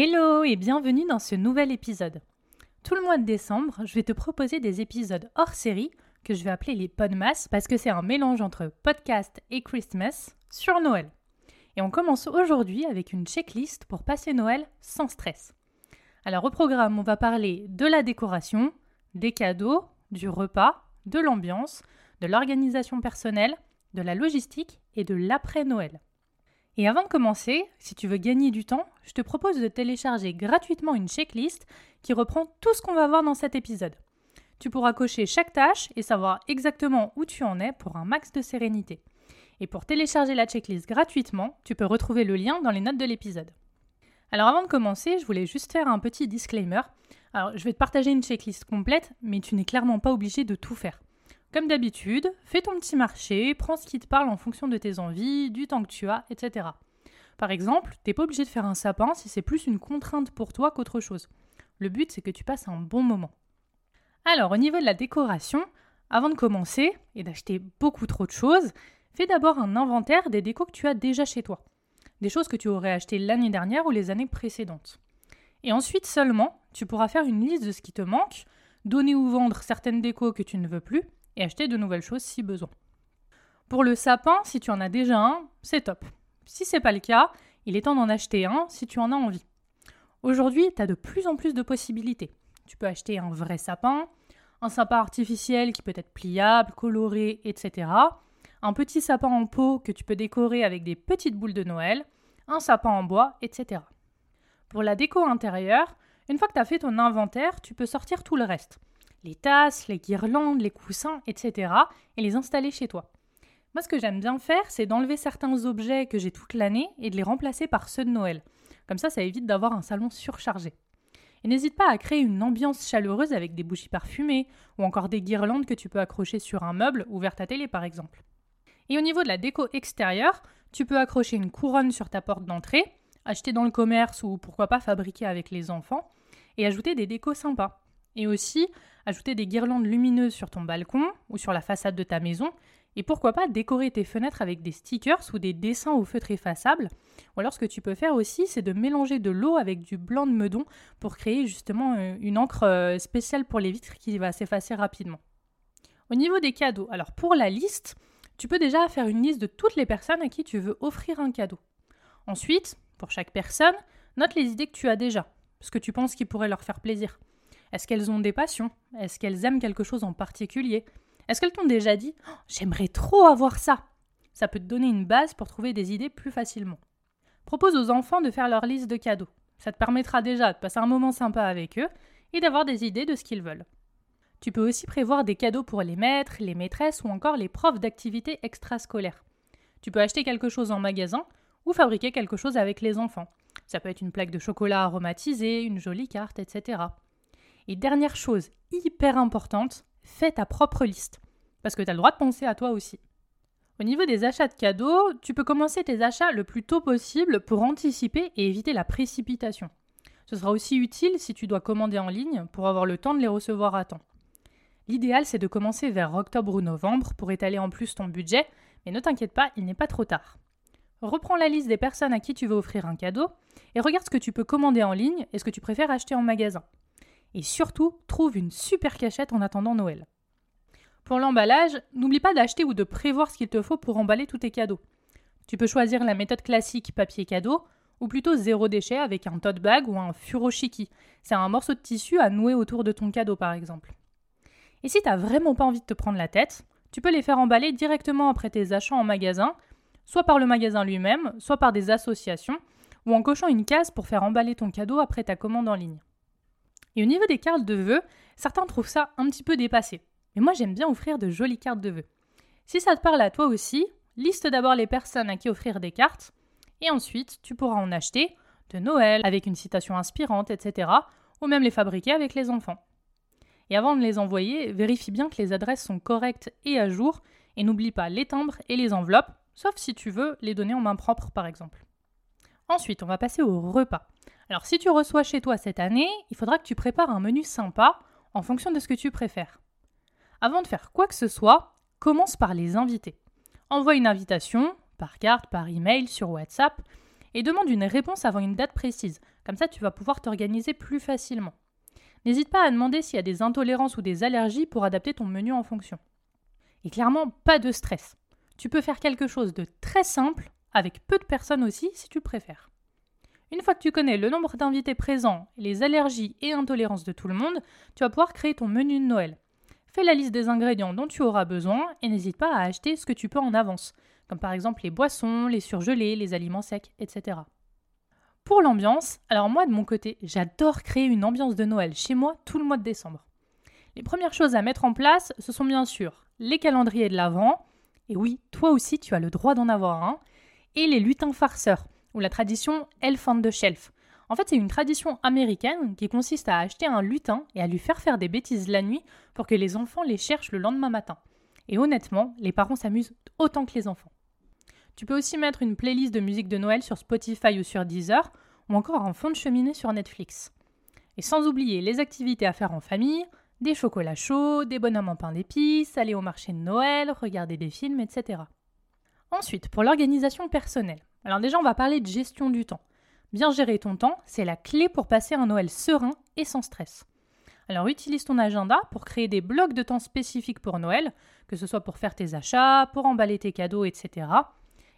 Hello et bienvenue dans ce nouvel épisode. Tout le mois de décembre, je vais te proposer des épisodes hors série que je vais appeler les Podmas parce que c'est un mélange entre podcast et Christmas sur Noël. Et on commence aujourd'hui avec une checklist pour passer Noël sans stress. Alors au programme, on va parler de la décoration, des cadeaux, du repas, de l'ambiance, de l'organisation personnelle, de la logistique et de l'après-Noël. Et avant de commencer, si tu veux gagner du temps, je te propose de télécharger gratuitement une checklist qui reprend tout ce qu'on va voir dans cet épisode. Tu pourras cocher chaque tâche et savoir exactement où tu en es pour un max de sérénité. Et pour télécharger la checklist gratuitement, tu peux retrouver le lien dans les notes de l'épisode. Alors avant de commencer, je voulais juste faire un petit disclaimer. Alors je vais te partager une checklist complète, mais tu n'es clairement pas obligé de tout faire. Comme d'habitude, fais ton petit marché, prends ce qui te parle en fonction de tes envies, du temps que tu as, etc. Par exemple, t'es pas obligé de faire un sapin si c'est plus une contrainte pour toi qu'autre chose. Le but, c'est que tu passes un bon moment. Alors, au niveau de la décoration, avant de commencer et d'acheter beaucoup trop de choses, fais d'abord un inventaire des décos que tu as déjà chez toi. Des choses que tu aurais achetées l'année dernière ou les années précédentes. Et ensuite seulement, tu pourras faire une liste de ce qui te manque, donner ou vendre certaines décos que tu ne veux plus, et acheter de nouvelles choses si besoin. Pour le sapin, si tu en as déjà un, c'est top. Si c'est pas le cas, il est temps d'en acheter un si tu en as envie. Aujourd'hui, tu as de plus en plus de possibilités. Tu peux acheter un vrai sapin, un sapin artificiel qui peut être pliable, coloré, etc. Un petit sapin en pot que tu peux décorer avec des petites boules de Noël, un sapin en bois, etc. Pour la déco intérieure, une fois que tu as fait ton inventaire, tu peux sortir tout le reste les tasses, les guirlandes, les coussins, etc. et les installer chez toi. Moi, ce que j'aime bien faire, c'est d'enlever certains objets que j'ai toute l'année et de les remplacer par ceux de Noël. Comme ça, ça évite d'avoir un salon surchargé. Et n'hésite pas à créer une ambiance chaleureuse avec des bougies parfumées ou encore des guirlandes que tu peux accrocher sur un meuble ou vers ta télé par exemple. Et au niveau de la déco extérieure, tu peux accrocher une couronne sur ta porte d'entrée, acheter dans le commerce ou pourquoi pas fabriquer avec les enfants et ajouter des décos sympas. Et aussi ajouter des guirlandes lumineuses sur ton balcon ou sur la façade de ta maison. Et pourquoi pas décorer tes fenêtres avec des stickers ou des dessins au feutre effaçable. Ou alors ce que tu peux faire aussi, c'est de mélanger de l'eau avec du blanc de meudon pour créer justement euh, une encre euh, spéciale pour les vitres qui va s'effacer rapidement. Au niveau des cadeaux, alors pour la liste, tu peux déjà faire une liste de toutes les personnes à qui tu veux offrir un cadeau. Ensuite, pour chaque personne, note les idées que tu as déjà, ce que tu penses qui pourrait leur faire plaisir. Est-ce qu'elles ont des passions? Est-ce qu'elles aiment quelque chose en particulier? Est-ce qu'elles t'ont déjà dit oh, J'aimerais trop avoir ça? Ça peut te donner une base pour trouver des idées plus facilement. Propose aux enfants de faire leur liste de cadeaux. Ça te permettra déjà de passer un moment sympa avec eux et d'avoir des idées de ce qu'ils veulent. Tu peux aussi prévoir des cadeaux pour les maîtres, les maîtresses ou encore les profs d'activités extrascolaires. Tu peux acheter quelque chose en magasin ou fabriquer quelque chose avec les enfants. Ça peut être une plaque de chocolat aromatisée, une jolie carte, etc. Et dernière chose hyper importante, fais ta propre liste. Parce que tu as le droit de penser à toi aussi. Au niveau des achats de cadeaux, tu peux commencer tes achats le plus tôt possible pour anticiper et éviter la précipitation. Ce sera aussi utile si tu dois commander en ligne pour avoir le temps de les recevoir à temps. L'idéal, c'est de commencer vers octobre ou novembre pour étaler en plus ton budget, mais ne t'inquiète pas, il n'est pas trop tard. Reprends la liste des personnes à qui tu veux offrir un cadeau et regarde ce que tu peux commander en ligne et ce que tu préfères acheter en magasin. Et surtout, trouve une super cachette en attendant Noël. Pour l'emballage, n'oublie pas d'acheter ou de prévoir ce qu'il te faut pour emballer tous tes cadeaux. Tu peux choisir la méthode classique papier cadeau ou plutôt zéro déchet avec un tote bag ou un furoshiki. C'est un morceau de tissu à nouer autour de ton cadeau par exemple. Et si t'as vraiment pas envie de te prendre la tête, tu peux les faire emballer directement après tes achats en magasin, soit par le magasin lui-même, soit par des associations, ou en cochant une case pour faire emballer ton cadeau après ta commande en ligne. Et au niveau des cartes de vœux, certains trouvent ça un petit peu dépassé. Mais moi j'aime bien offrir de jolies cartes de vœux. Si ça te parle à toi aussi, liste d'abord les personnes à qui offrir des cartes, et ensuite tu pourras en acheter, de Noël avec une citation inspirante, etc., ou même les fabriquer avec les enfants. Et avant de les envoyer, vérifie bien que les adresses sont correctes et à jour, et n'oublie pas les timbres et les enveloppes, sauf si tu veux les donner en main propre par exemple. Ensuite, on va passer au repas. Alors si tu reçois chez toi cette année, il faudra que tu prépares un menu sympa en fonction de ce que tu préfères. Avant de faire quoi que ce soit, commence par les invités. Envoie une invitation, par carte, par email, sur WhatsApp, et demande une réponse avant une date précise. Comme ça, tu vas pouvoir t'organiser plus facilement. N'hésite pas à demander s'il y a des intolérances ou des allergies pour adapter ton menu en fonction. Et clairement, pas de stress. Tu peux faire quelque chose de très simple, avec peu de personnes aussi, si tu préfères. Une fois que tu connais le nombre d'invités présents, les allergies et intolérances de tout le monde, tu vas pouvoir créer ton menu de Noël. Fais la liste des ingrédients dont tu auras besoin et n'hésite pas à acheter ce que tu peux en avance, comme par exemple les boissons, les surgelés, les aliments secs, etc. Pour l'ambiance, alors moi de mon côté, j'adore créer une ambiance de Noël chez moi tout le mois de décembre. Les premières choses à mettre en place, ce sont bien sûr les calendriers de l'Avent, et oui, toi aussi tu as le droit d'en avoir un, et les lutins farceurs, ou la tradition Elf on the Shelf. En fait, c'est une tradition américaine qui consiste à acheter un lutin et à lui faire faire des bêtises la nuit pour que les enfants les cherchent le lendemain matin. Et honnêtement, les parents s'amusent autant que les enfants. Tu peux aussi mettre une playlist de musique de Noël sur Spotify ou sur Deezer, ou encore un fond de cheminée sur Netflix. Et sans oublier les activités à faire en famille, des chocolats chauds, des bonhommes en pain d'épices, aller au marché de Noël, regarder des films, etc. Ensuite, pour l'organisation personnelle. Alors déjà, on va parler de gestion du temps. Bien gérer ton temps, c'est la clé pour passer un Noël serein et sans stress. Alors utilise ton agenda pour créer des blocs de temps spécifiques pour Noël, que ce soit pour faire tes achats, pour emballer tes cadeaux, etc.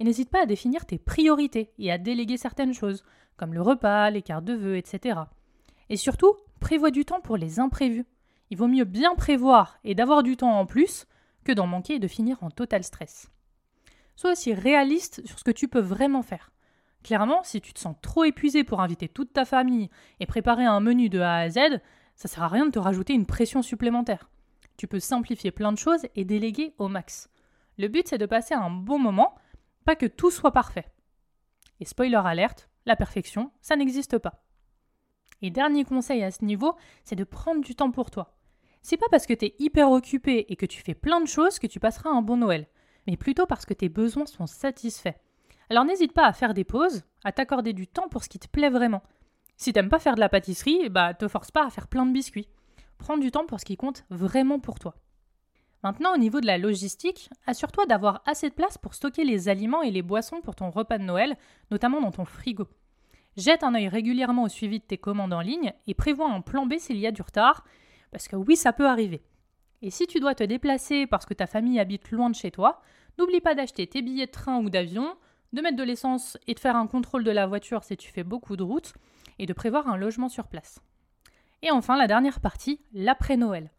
Et n'hésite pas à définir tes priorités et à déléguer certaines choses, comme le repas, les cartes de vœux, etc. Et surtout, prévois du temps pour les imprévus. Il vaut mieux bien prévoir et d'avoir du temps en plus que d'en manquer et de finir en total stress. Sois aussi réaliste sur ce que tu peux vraiment faire. Clairement, si tu te sens trop épuisé pour inviter toute ta famille et préparer un menu de A à Z, ça sert à rien de te rajouter une pression supplémentaire. Tu peux simplifier plein de choses et déléguer au max. Le but, c'est de passer un bon moment, pas que tout soit parfait. Et spoiler alerte, la perfection, ça n'existe pas. Et dernier conseil à ce niveau, c'est de prendre du temps pour toi. C'est pas parce que tu es hyper occupé et que tu fais plein de choses que tu passeras un bon Noël mais plutôt parce que tes besoins sont satisfaits. Alors n'hésite pas à faire des pauses, à t'accorder du temps pour ce qui te plaît vraiment. Si t'aimes pas faire de la pâtisserie, bah te force pas à faire plein de biscuits. Prends du temps pour ce qui compte vraiment pour toi. Maintenant, au niveau de la logistique, assure-toi d'avoir assez de place pour stocker les aliments et les boissons pour ton repas de Noël, notamment dans ton frigo. Jette un œil régulièrement au suivi de tes commandes en ligne et prévois un plan B s'il y a du retard, parce que oui, ça peut arriver. Et si tu dois te déplacer parce que ta famille habite loin de chez toi, n'oublie pas d'acheter tes billets de train ou d'avion, de mettre de l'essence et de faire un contrôle de la voiture si tu fais beaucoup de routes, et de prévoir un logement sur place. Et enfin, la dernière partie, l'après-Noël.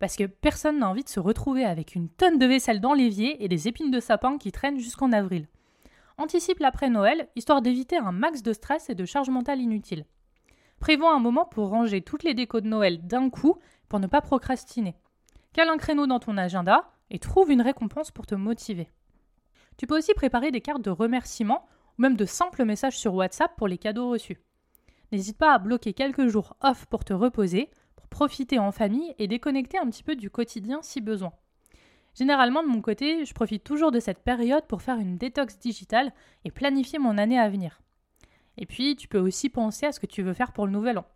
Parce que personne n'a envie de se retrouver avec une tonne de vaisselle dans l'évier et des épines de sapin qui traînent jusqu'en avril. Anticipe l'après-Noël, histoire d'éviter un max de stress et de charge mentale inutile. Prévois un moment pour ranger toutes les décos de Noël d'un coup pour ne pas procrastiner. Cale un créneau dans ton agenda et trouve une récompense pour te motiver. Tu peux aussi préparer des cartes de remerciement ou même de simples messages sur WhatsApp pour les cadeaux reçus. N'hésite pas à bloquer quelques jours off pour te reposer, pour profiter en famille et déconnecter un petit peu du quotidien si besoin. Généralement, de mon côté, je profite toujours de cette période pour faire une détox digitale et planifier mon année à venir. Et puis, tu peux aussi penser à ce que tu veux faire pour le nouvel an.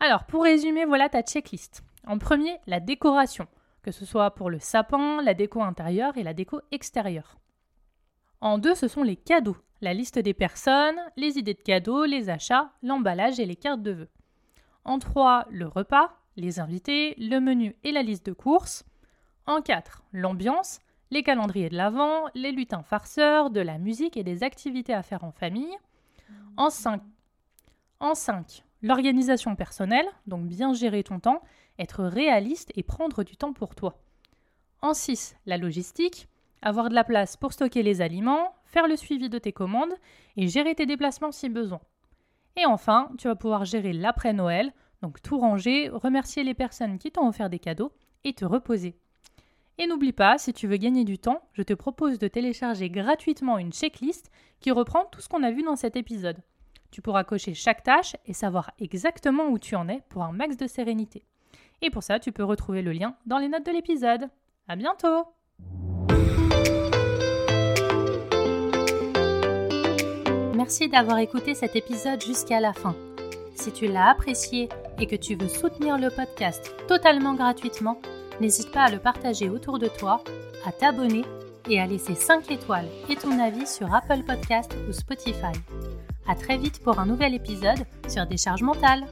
Alors, pour résumer, voilà ta checklist. En premier, la décoration, que ce soit pour le sapin, la déco intérieure et la déco extérieure. En deux, ce sont les cadeaux, la liste des personnes, les idées de cadeaux, les achats, l'emballage et les cartes de vœux. En trois, le repas, les invités, le menu et la liste de courses. En quatre, l'ambiance, les calendriers de l'Avent, les lutins farceurs, de la musique et des activités à faire en famille. En cinq, en l'organisation personnelle, donc bien gérer ton temps, être réaliste et prendre du temps pour toi. En 6, la logistique, avoir de la place pour stocker les aliments, faire le suivi de tes commandes et gérer tes déplacements si besoin. Et enfin, tu vas pouvoir gérer l'après-Noël, donc tout ranger, remercier les personnes qui t'ont offert des cadeaux et te reposer. Et n'oublie pas, si tu veux gagner du temps, je te propose de télécharger gratuitement une checklist qui reprend tout ce qu'on a vu dans cet épisode. Tu pourras cocher chaque tâche et savoir exactement où tu en es pour un max de sérénité. Et pour ça, tu peux retrouver le lien dans les notes de l'épisode. À bientôt! Merci d'avoir écouté cet épisode jusqu'à la fin. Si tu l'as apprécié et que tu veux soutenir le podcast totalement gratuitement, n'hésite pas à le partager autour de toi, à t'abonner et à laisser 5 étoiles et ton avis sur Apple Podcast ou Spotify. À très vite pour un nouvel épisode sur Décharge mentale.